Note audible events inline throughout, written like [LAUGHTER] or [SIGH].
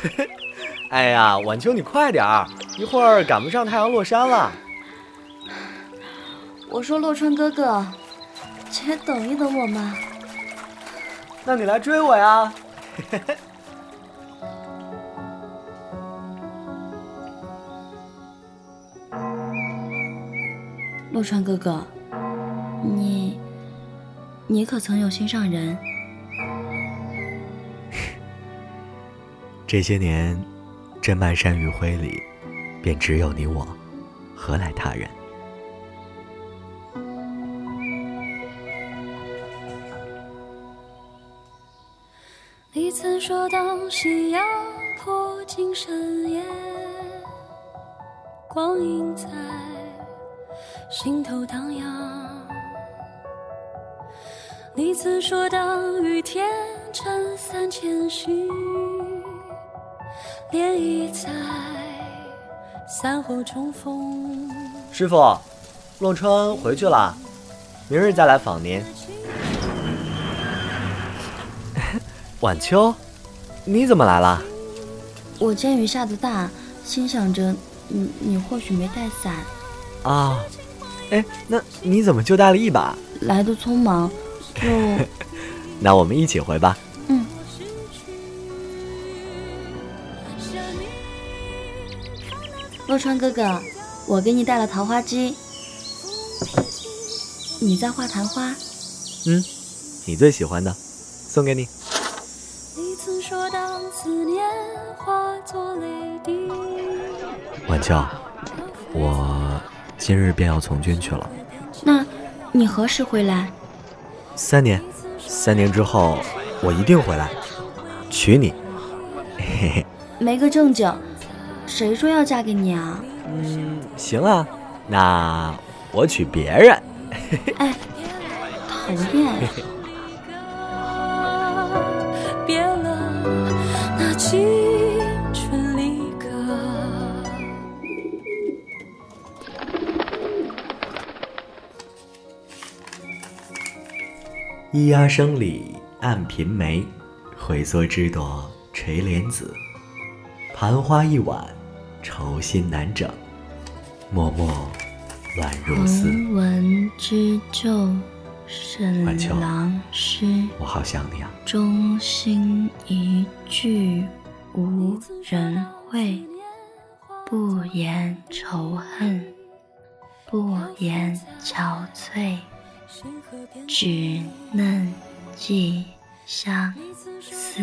[LAUGHS] 哎呀，晚秋你快点儿，一会儿赶不上太阳落山了。我说洛川哥哥，且等一等我嘛。那你来追我呀。[LAUGHS] 洛川哥哥，你，你可曾有心上人？这些年，这漫山余晖里，便只有你我，何来他人？你曾说，当夕阳破尽深夜，光阴在。心头荡漾。你曾说，当雨天撑伞前行，涟漪在散后重逢。师傅，洛川回去了，明日再来访您。[LAUGHS] 晚秋，你怎么来了？我见雨下的大，心想着你你或许没带伞。啊。哎，那你怎么就带了一把？来的匆忙，就 [LAUGHS]…… 那我们一起回吧。洛川哥哥，我给你带了桃花枝。你在画昙花？嗯，你最喜欢的，送给你。晚秋，我。今日便要从军去了，那，你何时回来？三年，三年之后我一定回来，娶你。嘿嘿，没个正经，谁说要嫁给你啊？嗯，行啊，那我娶别人。哎，讨厌。咿呀声里暗颦眉，回缩枝朵垂莲子。盘花一晚，愁心难整，默默乱如丝。横纹织皱，沈郎诗。我好想你啊！中心一句无人会，不言仇恨，不言憔悴。只嫩寄相思。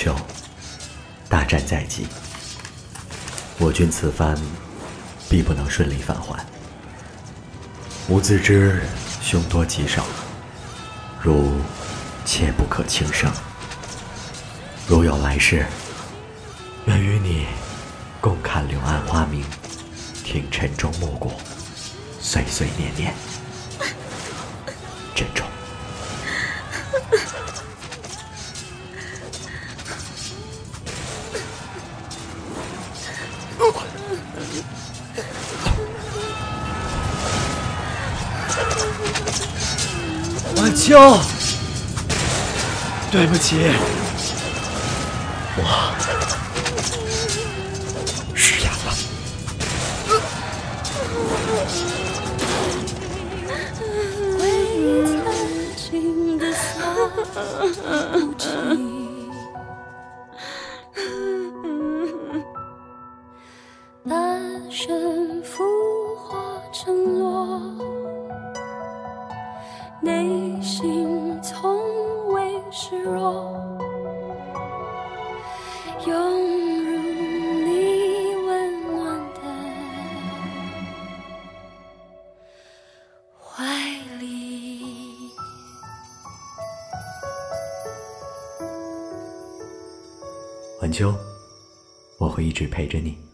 秋，大战在即，我军此番必不能顺利返还。吾自知凶多吉少，如切不可轻生。如有来世，愿与你共看柳暗花明，听晨钟暮鼓，岁岁年年。珍重。晚秋，对不起，我失言了。晚秋，我会一直陪着你。